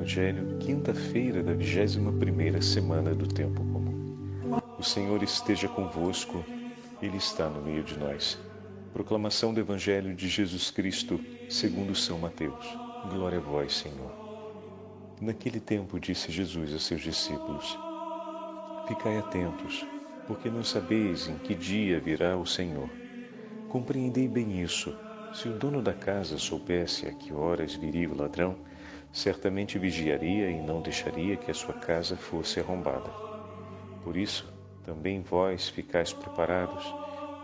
Evangelho, quinta-feira da 21ª semana do tempo comum. O Senhor esteja convosco, Ele está no meio de nós. Proclamação do Evangelho de Jesus Cristo, segundo São Mateus. Glória a vós, Senhor. Naquele tempo disse Jesus a seus discípulos: Ficai atentos, porque não sabeis em que dia virá o Senhor. Compreendei bem isso. Se o dono da casa soubesse a que horas viria o ladrão, certamente vigiaria e não deixaria que a sua casa fosse arrombada. Por isso, também vós ficais preparados,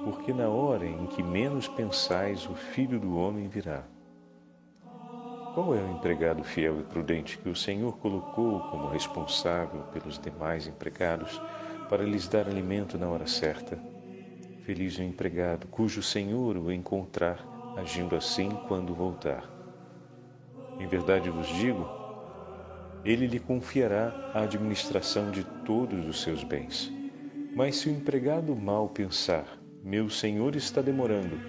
porque na hora em que menos pensais, o Filho do Homem virá. Qual é o empregado fiel e prudente que o Senhor colocou como responsável pelos demais empregados para lhes dar alimento na hora certa? Feliz o empregado cujo Senhor o encontrar agindo assim quando voltar. Em verdade vos digo, ele lhe confiará a administração de todos os seus bens. Mas se o empregado mal pensar, meu senhor está demorando,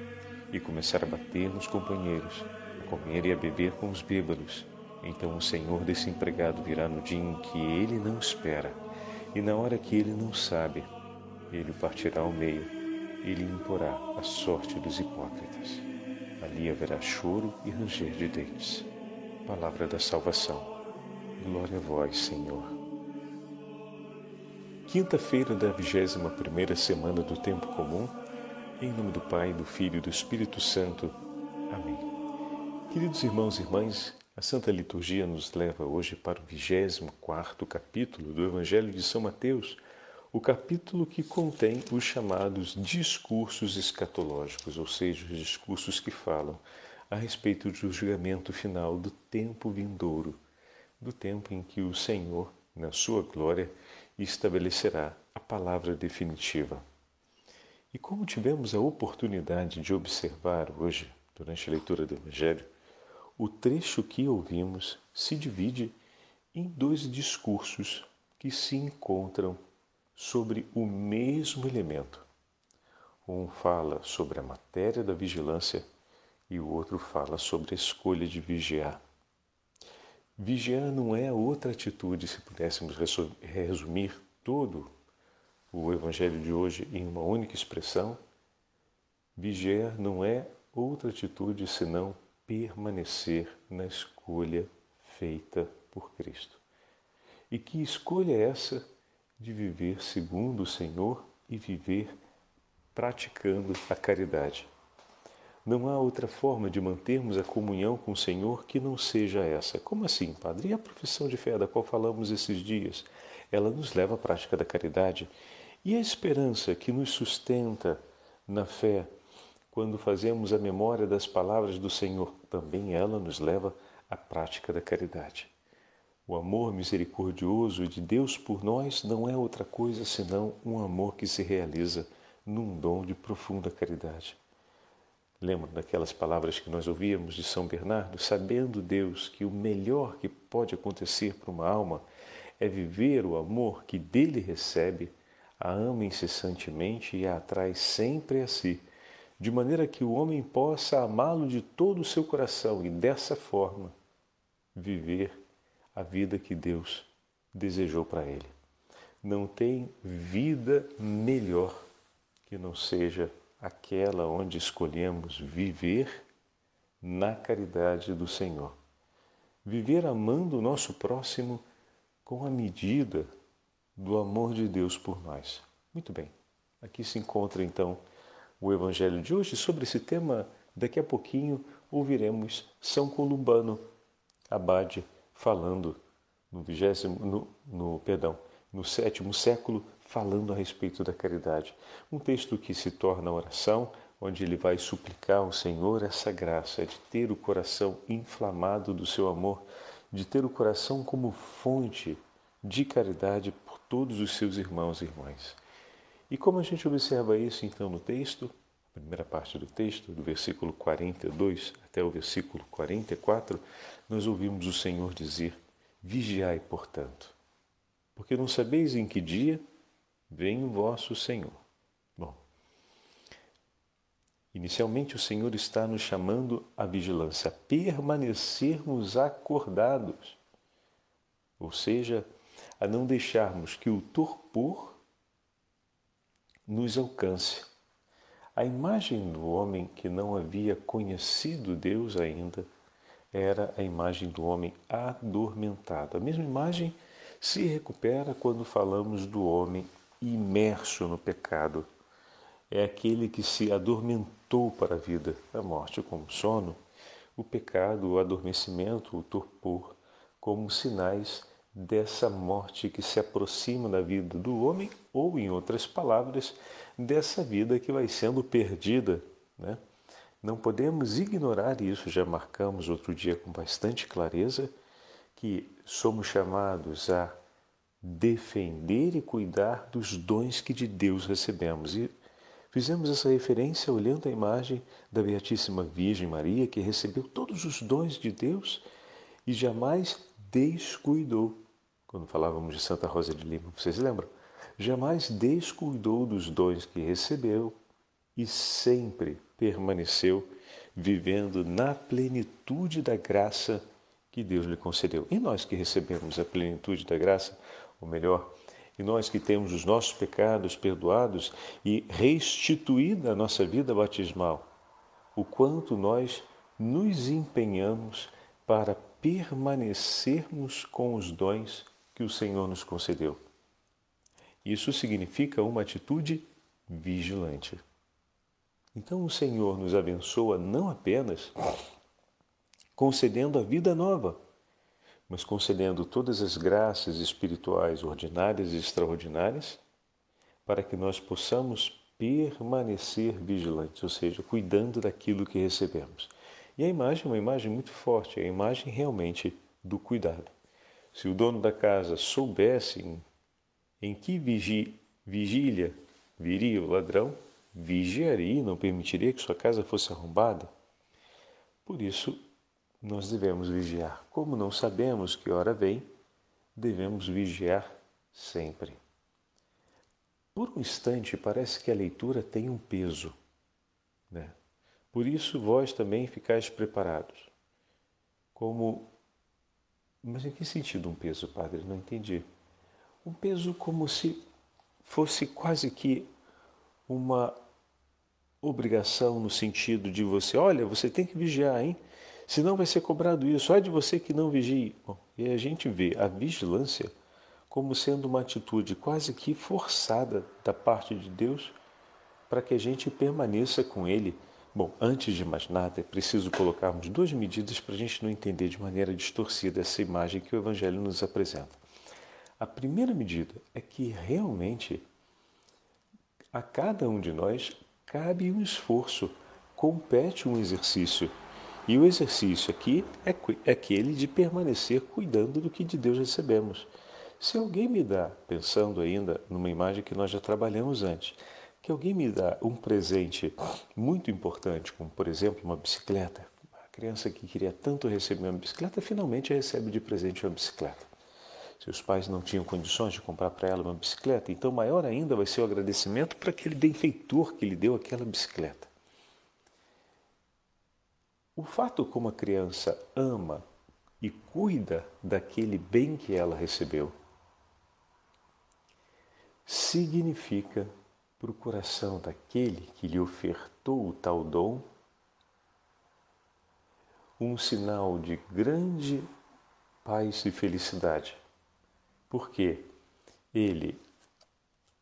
e começar a bater nos companheiros, a comer e a beber com os bêbados, então o senhor desse empregado virá no dia em que ele não espera, e na hora que ele não sabe, ele partirá ao meio e lhe imporá a sorte dos hipócritas. Ali haverá choro e ranger de dentes. Palavra da salvação. Glória a vós, Senhor. Quinta-feira da vigésima primeira semana do tempo comum, em nome do Pai, do Filho e do Espírito Santo. Amém. Queridos irmãos e irmãs, a Santa Liturgia nos leva hoje para o vigésimo quarto capítulo do Evangelho de São Mateus, o capítulo que contém os chamados discursos escatológicos, ou seja, os discursos que falam a respeito do julgamento final do tempo vindouro, do tempo em que o Senhor, na sua glória, estabelecerá a palavra definitiva. E como tivemos a oportunidade de observar hoje, durante a leitura do Evangelho, o trecho que ouvimos se divide em dois discursos que se encontram sobre o mesmo elemento. Um fala sobre a matéria da vigilância e o outro fala sobre a escolha de vigiar. Vigiar não é outra atitude, se pudéssemos resumir todo o Evangelho de hoje em uma única expressão. Vigiar não é outra atitude senão permanecer na escolha feita por Cristo. E que escolha é essa de viver segundo o Senhor e viver praticando a caridade? Não há outra forma de mantermos a comunhão com o Senhor que não seja essa. Como assim, Padre? E a profissão de fé da qual falamos esses dias? Ela nos leva à prática da caridade. E a esperança que nos sustenta na fé, quando fazemos a memória das palavras do Senhor, também ela nos leva à prática da caridade. O amor misericordioso de Deus por nós não é outra coisa senão um amor que se realiza num dom de profunda caridade. Lembra daquelas palavras que nós ouvíamos de São Bernardo? Sabendo Deus que o melhor que pode acontecer para uma alma é viver o amor que dele recebe, a ama incessantemente e a atrai sempre a si, de maneira que o homem possa amá-lo de todo o seu coração e dessa forma viver a vida que Deus desejou para ele. Não tem vida melhor que não seja aquela onde escolhemos viver na caridade do Senhor. Viver amando o nosso próximo com a medida do amor de Deus por nós. Muito bem, aqui se encontra então o Evangelho de hoje. Sobre esse tema, daqui a pouquinho ouviremos São Columbano Abade falando no vigésimo, no, no perdão, no sétimo século falando a respeito da caridade. Um texto que se torna oração, onde ele vai suplicar ao Senhor essa graça de ter o coração inflamado do seu amor, de ter o coração como fonte de caridade por todos os seus irmãos e irmãs. E como a gente observa isso então no texto, a primeira parte do texto, do versículo 42 até o versículo 44, nós ouvimos o Senhor dizer: Vigiai, portanto, porque não sabeis em que dia Vem vosso Senhor. Bom, inicialmente o Senhor está nos chamando à vigilância, a permanecermos acordados. ou seja, a não deixarmos que o torpor nos alcance. A imagem do homem que não havia conhecido Deus ainda era a imagem do homem adormentado. A mesma imagem se recupera quando falamos do homem imerso no pecado. É aquele que se adormentou para a vida, a morte como sono, o pecado, o adormecimento, o torpor, como sinais dessa morte que se aproxima da vida do homem, ou, em outras palavras, dessa vida que vai sendo perdida. Né? Não podemos ignorar isso, já marcamos outro dia com bastante clareza, que somos chamados a defender e cuidar dos dons que de Deus recebemos. E fizemos essa referência olhando a imagem da Beatíssima Virgem Maria, que recebeu todos os dons de Deus e jamais descuidou quando falávamos de Santa Rosa de Lima, vocês lembram? Jamais descuidou dos dons que recebeu e sempre permaneceu vivendo na plenitude da graça que Deus lhe concedeu. E nós que recebemos a plenitude da graça, ou melhor, e nós que temos os nossos pecados perdoados e restituída a nossa vida batismal, o quanto nós nos empenhamos para permanecermos com os dons que o Senhor nos concedeu. Isso significa uma atitude vigilante. Então o Senhor nos abençoa não apenas concedendo a vida nova, mas concedendo todas as graças espirituais ordinárias e extraordinárias para que nós possamos permanecer vigilantes, ou seja, cuidando daquilo que recebemos. E a imagem é uma imagem muito forte, é a imagem realmente do cuidado. Se o dono da casa soubesse em, em que vigi, vigília viria o ladrão, vigiaria e não permitiria que sua casa fosse arrombada. Por isso, nós devemos vigiar. Como não sabemos que hora vem, devemos vigiar sempre. Por um instante, parece que a leitura tem um peso. Né? Por isso, vós também ficais preparados. Como mas em que sentido um peso, padre? Não entendi. Um peso como se fosse quase que uma obrigação no sentido de você, olha, você tem que vigiar, hein? Senão vai ser cobrado isso. Olha de você que não vigie. Bom, e a gente vê a vigilância como sendo uma atitude quase que forçada da parte de Deus para que a gente permaneça com Ele Bom, antes de mais nada, é preciso colocarmos duas medidas para a gente não entender de maneira distorcida essa imagem que o Evangelho nos apresenta. A primeira medida é que realmente a cada um de nós cabe um esforço, compete um exercício. E o exercício aqui é, é aquele de permanecer cuidando do que de Deus recebemos. Se alguém me dá, pensando ainda numa imagem que nós já trabalhamos antes, que alguém me dá um presente muito importante, como por exemplo uma bicicleta. A criança que queria tanto receber uma bicicleta finalmente recebe de presente uma bicicleta. Seus pais não tinham condições de comprar para ela uma bicicleta, então maior ainda vai ser o agradecimento para aquele benfeitor que lhe deu aquela bicicleta. O fato como a criança ama e cuida daquele bem que ela recebeu significa para o coração daquele que lhe ofertou o tal dom um sinal de grande paz e felicidade, porque ele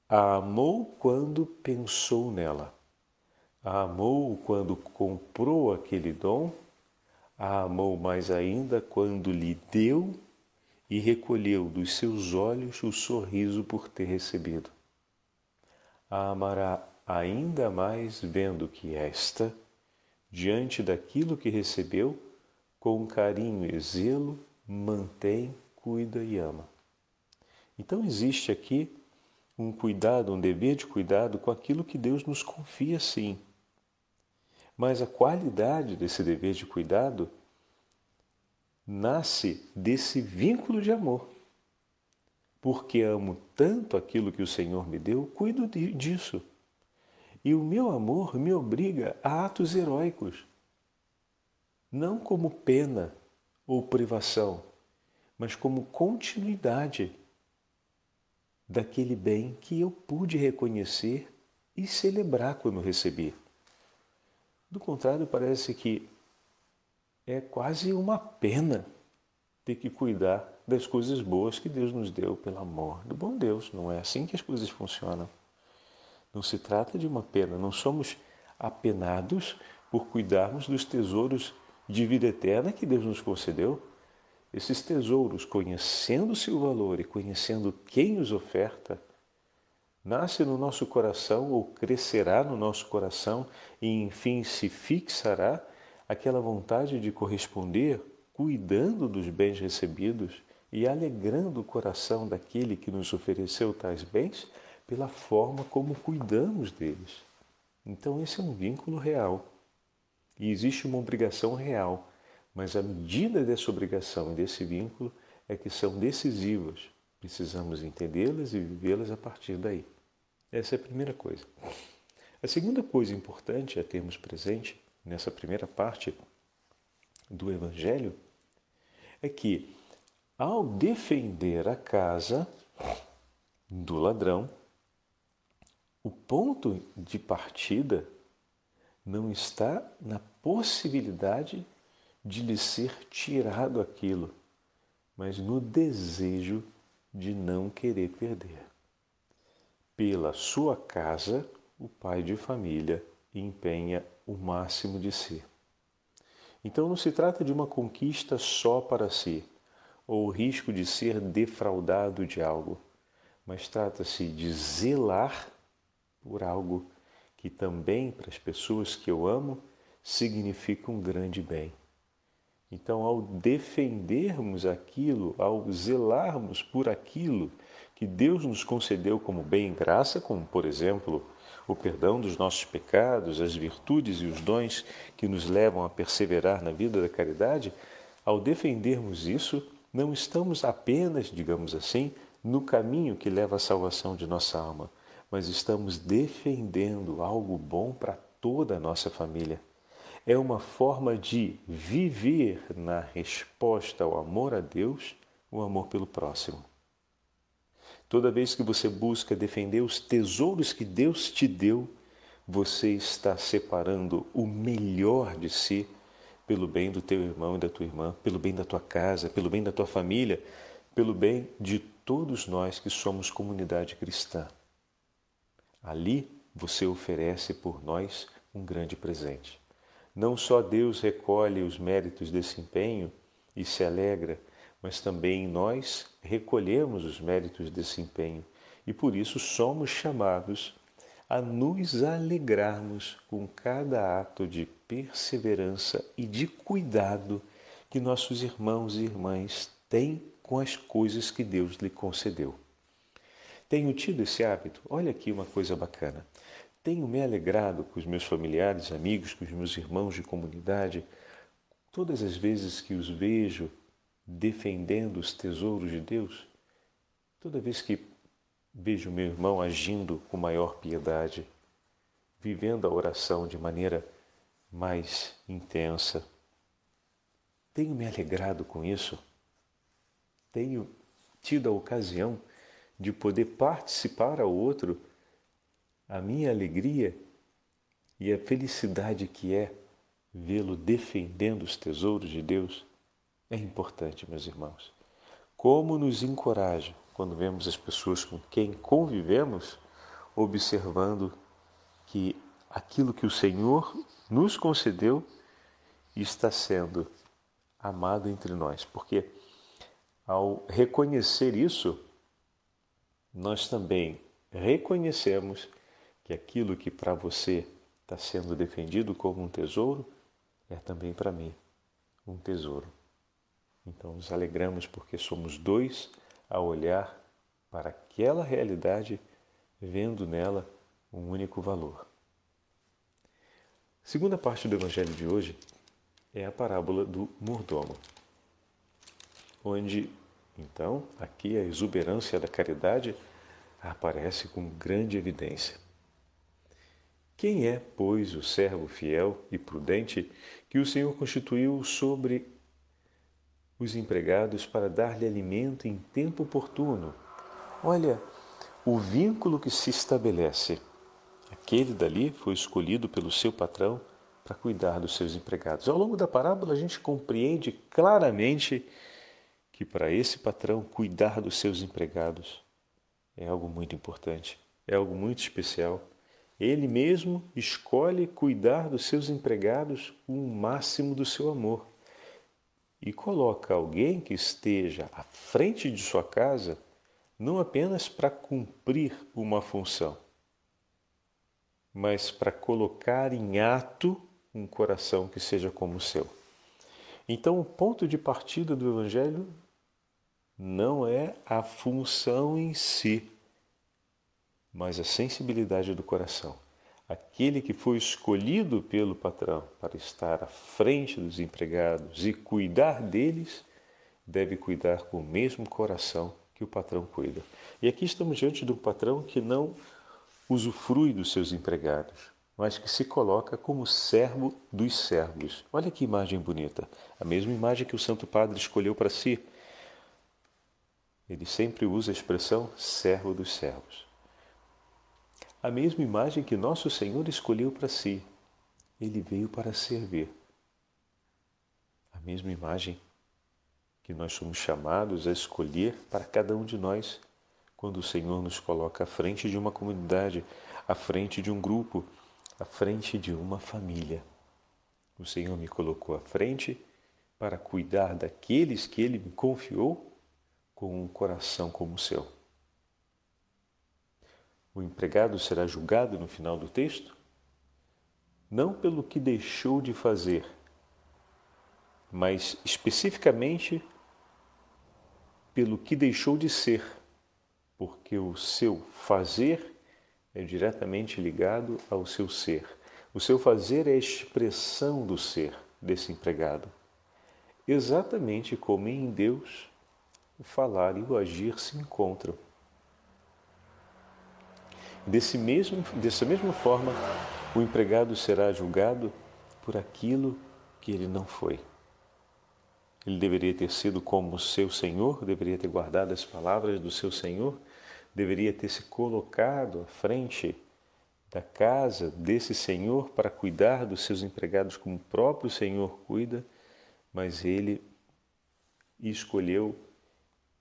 a amou quando pensou nela, a amou quando comprou aquele dom, a amou mais ainda quando lhe deu e recolheu dos seus olhos o sorriso por ter recebido a amará ainda mais vendo que esta, diante daquilo que recebeu, com carinho e zelo, mantém, cuida e ama. Então existe aqui um cuidado, um dever de cuidado com aquilo que Deus nos confia, sim. Mas a qualidade desse dever de cuidado nasce desse vínculo de amor porque amo tanto aquilo que o Senhor me deu, cuido disso. E o meu amor me obriga a atos heróicos, não como pena ou privação, mas como continuidade daquele bem que eu pude reconhecer e celebrar quando recebi. Do contrário, parece que é quase uma pena ter que cuidar das coisas boas que Deus nos deu pelo amor do bom Deus. Não é assim que as coisas funcionam. Não se trata de uma pena, não somos apenados por cuidarmos dos tesouros de vida eterna que Deus nos concedeu. Esses tesouros, conhecendo seu valor e conhecendo quem os oferta, nasce no nosso coração ou crescerá no nosso coração e enfim se fixará aquela vontade de corresponder, cuidando dos bens recebidos e alegrando o coração daquele que nos ofereceu tais bens pela forma como cuidamos deles. Então, esse é um vínculo real. E existe uma obrigação real, mas a medida dessa obrigação e desse vínculo é que são decisivas. Precisamos entendê-las e vivê-las a partir daí. Essa é a primeira coisa. A segunda coisa importante a termos presente nessa primeira parte do Evangelho é que, ao defender a casa do ladrão, o ponto de partida não está na possibilidade de lhe ser tirado aquilo, mas no desejo de não querer perder. Pela sua casa, o pai de família empenha o máximo de si. Então não se trata de uma conquista só para si, ou o risco de ser defraudado de algo, mas trata-se de zelar por algo que também para as pessoas que eu amo significa um grande bem. Então, ao defendermos aquilo, ao zelarmos por aquilo que Deus nos concedeu como bem e graça, como por exemplo o perdão dos nossos pecados, as virtudes e os dons que nos levam a perseverar na vida da caridade, ao defendermos isso, não estamos apenas, digamos assim, no caminho que leva à salvação de nossa alma, mas estamos defendendo algo bom para toda a nossa família. É uma forma de viver na resposta ao amor a Deus, o amor pelo próximo. Toda vez que você busca defender os tesouros que Deus te deu, você está separando o melhor de si pelo bem do teu irmão e da tua irmã, pelo bem da tua casa, pelo bem da tua família, pelo bem de todos nós que somos comunidade cristã. Ali você oferece por nós um grande presente. Não só Deus recolhe os méritos desse empenho e se alegra, mas também nós recolhemos os méritos desse empenho e por isso somos chamados a nos alegrarmos com cada ato de perseverança e de cuidado que nossos irmãos e irmãs têm com as coisas que Deus lhe concedeu. Tenho tido esse hábito? Olha aqui uma coisa bacana. Tenho me alegrado com os meus familiares, amigos, com os meus irmãos de comunidade, todas as vezes que os vejo defendendo os tesouros de Deus, toda vez que vejo meu irmão agindo com maior piedade, vivendo a oração de maneira mais intensa, tenho me alegrado com isso, tenho tido a ocasião de poder participar ao outro a minha alegria e a felicidade que é vê-lo defendendo os tesouros de Deus é importante, meus irmãos. Como nos encoraja quando vemos as pessoas com quem convivemos observando que aquilo que o Senhor nos concedeu está sendo amado entre nós, porque ao reconhecer isso, nós também reconhecemos que aquilo que para você está sendo defendido como um tesouro é também para mim um tesouro. Então nos alegramos porque somos dois a olhar para aquela realidade, vendo nela um único valor. A segunda parte do Evangelho de hoje é a parábola do mordomo, onde então aqui a exuberância da caridade aparece com grande evidência. Quem é, pois, o servo fiel e prudente que o Senhor constituiu sobre os empregados para dar-lhe alimento em tempo oportuno. Olha o vínculo que se estabelece. Aquele dali foi escolhido pelo seu patrão para cuidar dos seus empregados. Ao longo da parábola, a gente compreende claramente que para esse patrão cuidar dos seus empregados é algo muito importante, é algo muito especial. Ele mesmo escolhe cuidar dos seus empregados com o máximo do seu amor e coloca alguém que esteja à frente de sua casa não apenas para cumprir uma função, mas para colocar em ato um coração que seja como o seu. Então, o ponto de partida do Evangelho não é a função em si, mas a sensibilidade do coração. Aquele que foi escolhido pelo patrão para estar à frente dos empregados e cuidar deles, deve cuidar com o mesmo coração que o patrão cuida. E aqui estamos diante de um patrão que não usufrui dos seus empregados, mas que se coloca como servo dos servos. Olha que imagem bonita, a mesma imagem que o Santo Padre escolheu para si. Ele sempre usa a expressão servo dos servos a mesma imagem que nosso Senhor escolheu para si. Ele veio para servir. A mesma imagem que nós somos chamados a escolher para cada um de nós quando o Senhor nos coloca à frente de uma comunidade, à frente de um grupo, à frente de uma família. O Senhor me colocou à frente para cuidar daqueles que Ele me confiou com um coração como o seu. O empregado será julgado no final do texto? Não pelo que deixou de fazer, mas especificamente pelo que deixou de ser, porque o seu fazer é diretamente ligado ao seu ser. O seu fazer é a expressão do ser desse empregado. Exatamente como em Deus o falar e o agir se encontram. Desse mesmo, dessa mesma forma, o empregado será julgado por aquilo que ele não foi. Ele deveria ter sido como seu senhor, deveria ter guardado as palavras do seu senhor, deveria ter se colocado à frente da casa desse senhor para cuidar dos seus empregados como o próprio senhor cuida, mas ele escolheu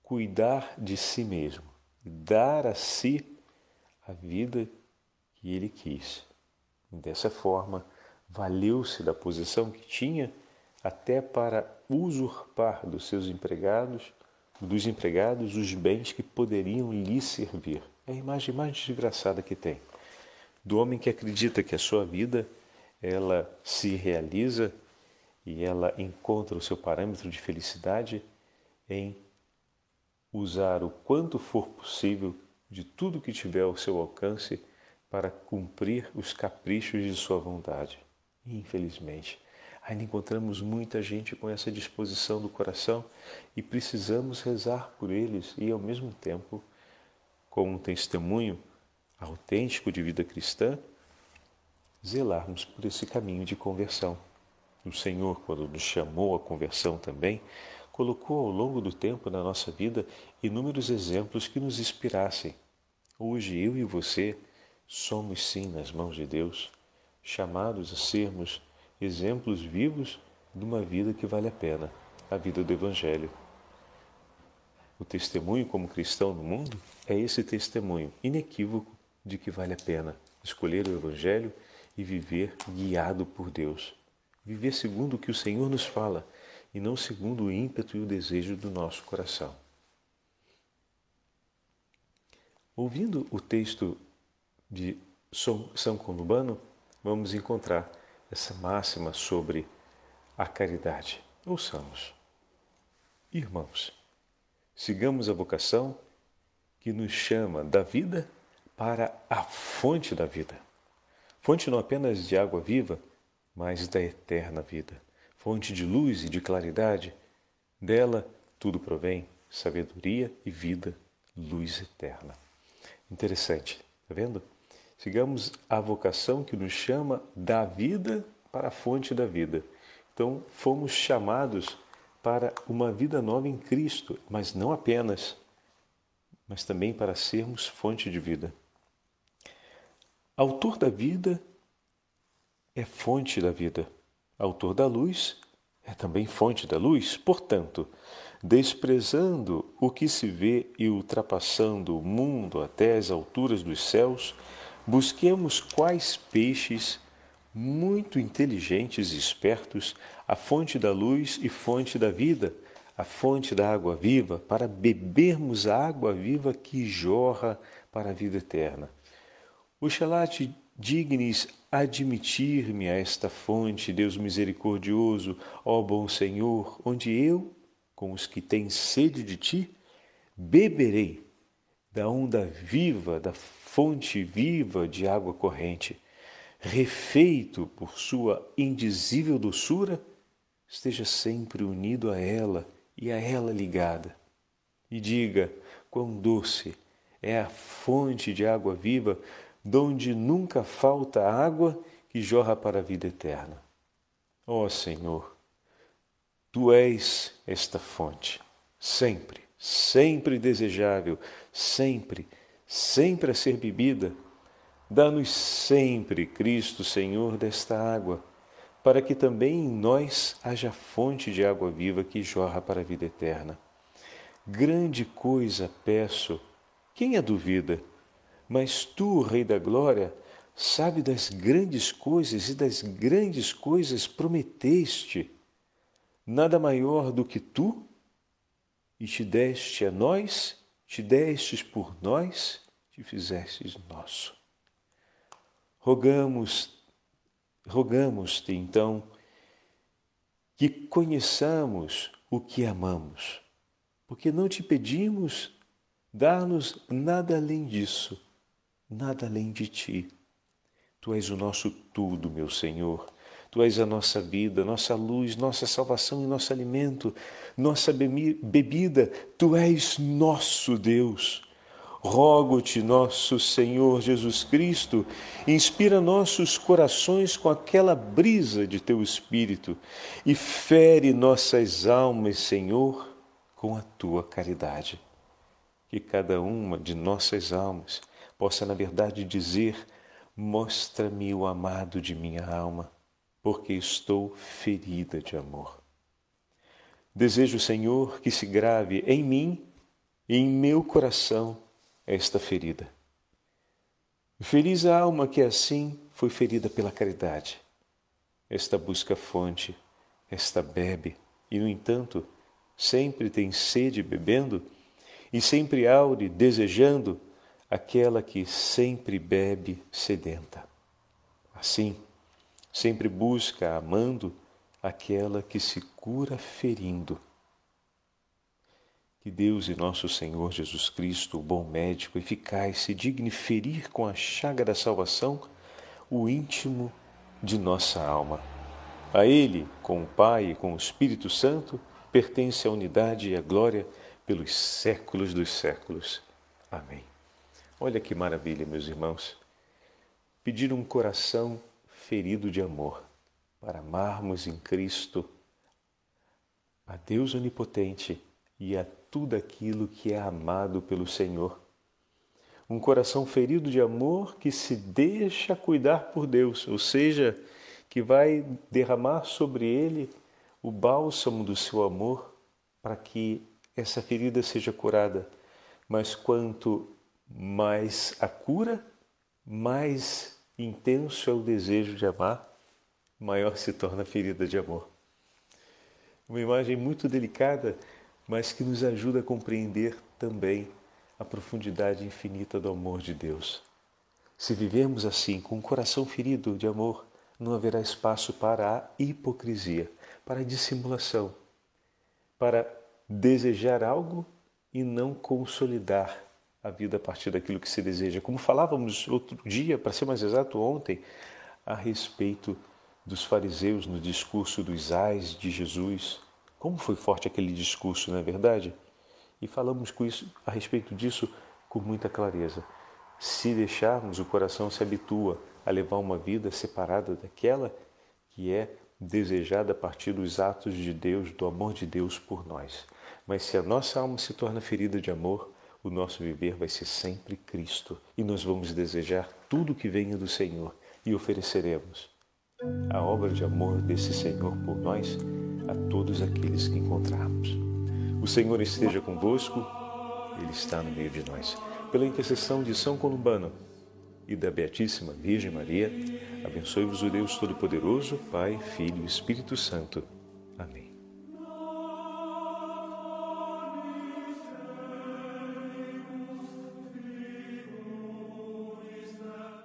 cuidar de si mesmo, dar a si a vida que ele quis. Dessa forma, valeu-se da posição que tinha até para usurpar dos seus empregados, dos empregados, os bens que poderiam lhe servir. É a imagem mais desgraçada que tem. Do homem que acredita que a sua vida ela se realiza e ela encontra o seu parâmetro de felicidade em usar o quanto for possível de tudo que tiver ao seu alcance para cumprir os caprichos de sua vontade. infelizmente, ainda encontramos muita gente com essa disposição do coração e precisamos rezar por eles e, ao mesmo tempo, com um testemunho autêntico de vida cristã, zelarmos por esse caminho de conversão. O Senhor, quando nos chamou à conversão também, colocou ao longo do tempo na nossa vida inúmeros exemplos que nos inspirassem. Hoje eu e você somos sim nas mãos de Deus, chamados a sermos exemplos vivos de uma vida que vale a pena, a vida do Evangelho. O testemunho como cristão no mundo é esse testemunho inequívoco de que vale a pena escolher o Evangelho e viver guiado por Deus. Viver segundo o que o Senhor nos fala e não segundo o ímpeto e o desejo do nosso coração. Ouvindo o texto de São Colubano, vamos encontrar essa máxima sobre a caridade. Ouçamos. Irmãos, sigamos a vocação que nos chama da vida para a fonte da vida. Fonte não apenas de água viva, mas da eterna vida fonte de luz e de claridade. Dela tudo provém, sabedoria e vida, luz eterna. Interessante, está vendo? Sigamos a vocação que nos chama da vida para a fonte da vida. Então, fomos chamados para uma vida nova em Cristo, mas não apenas, mas também para sermos fonte de vida. Autor da vida é fonte da vida. Autor da luz é também fonte da luz. Portanto, desprezando o que se vê e ultrapassando o mundo até as alturas dos céus, busquemos quais peixes muito inteligentes e espertos, a fonte da luz e fonte da vida, a fonte da água viva, para bebermos a água viva que jorra para a vida eterna. Oxalá-te dignes admitir-me a esta fonte, Deus misericordioso, ó bom Senhor, onde eu, com os que têm sede de ti, beberei da onda viva, da fonte viva de água corrente, refeito por sua indizível doçura, esteja sempre unido a ela e a ela ligada. E diga quão doce é a fonte de água viva, donde nunca falta água que jorra para a vida eterna. Ó oh, Senhor, Tu és esta fonte, sempre, sempre desejável, sempre, sempre a ser bebida. Dá-nos sempre, Cristo Senhor, desta água, para que também em nós haja fonte de água viva que jorra para a vida eterna. Grande coisa peço, quem a duvida? Mas tu, Rei da Glória, sabe das grandes coisas e das grandes coisas prometeste nada maior do que tu, e te deste a nós, te destes por nós, te fizestes nosso. Rogamos, rogamos-te então que conheçamos o que amamos, porque não te pedimos dar-nos nada além disso, nada além de ti. Tu és o nosso tudo, meu Senhor Tu és a nossa vida, nossa luz, nossa salvação e nosso alimento, nossa bebida. Tu és nosso Deus. Rogo-te, nosso Senhor Jesus Cristo, inspira nossos corações com aquela brisa de teu Espírito e fere nossas almas, Senhor, com a tua caridade. Que cada uma de nossas almas possa, na verdade, dizer: Mostra-me o amado de minha alma porque estou ferida de amor. Desejo, Senhor, que se grave em mim e em meu coração esta ferida. Feliz a alma que assim foi ferida pela caridade. Esta busca fonte, esta bebe, e no entanto, sempre tem sede bebendo, e sempre aure desejando aquela que sempre bebe sedenta. Assim, sempre busca, amando, aquela que se cura ferindo. Que Deus e nosso Senhor Jesus Cristo, o bom médico eficaz, se digne ferir com a chaga da salvação o íntimo de nossa alma. A Ele, com o Pai e com o Espírito Santo, pertence a unidade e a glória pelos séculos dos séculos. Amém. Olha que maravilha, meus irmãos. Pedir um coração ferido de amor, para amarmos em Cristo a Deus Onipotente e a tudo aquilo que é amado pelo Senhor. Um coração ferido de amor que se deixa cuidar por Deus, ou seja, que vai derramar sobre ele o bálsamo do seu amor para que essa ferida seja curada. Mas quanto mais a cura, mais intenso é o desejo de amar, maior se torna a ferida de amor. Uma imagem muito delicada, mas que nos ajuda a compreender também a profundidade infinita do amor de Deus. Se vivermos assim, com o coração ferido de amor, não haverá espaço para a hipocrisia, para a dissimulação, para desejar algo e não consolidar a vida a partir daquilo que se deseja. Como falávamos outro dia, para ser mais exato, ontem, a respeito dos fariseus no discurso dos ais de Jesus. Como foi forte aquele discurso, não é verdade? E falamos com isso, a respeito disso com muita clareza. Se deixarmos, o coração se habitua a levar uma vida separada daquela que é desejada a partir dos atos de Deus, do amor de Deus por nós. Mas se a nossa alma se torna ferida de amor, o nosso viver vai ser sempre Cristo e nós vamos desejar tudo que venha do Senhor e ofereceremos a obra de amor desse Senhor por nós a todos aqueles que encontrarmos. O Senhor esteja convosco, Ele está no meio de nós. Pela intercessão de São Columbano e da Beatíssima Virgem Maria, abençoe-vos o Deus Todo-Poderoso, Pai, Filho e Espírito Santo.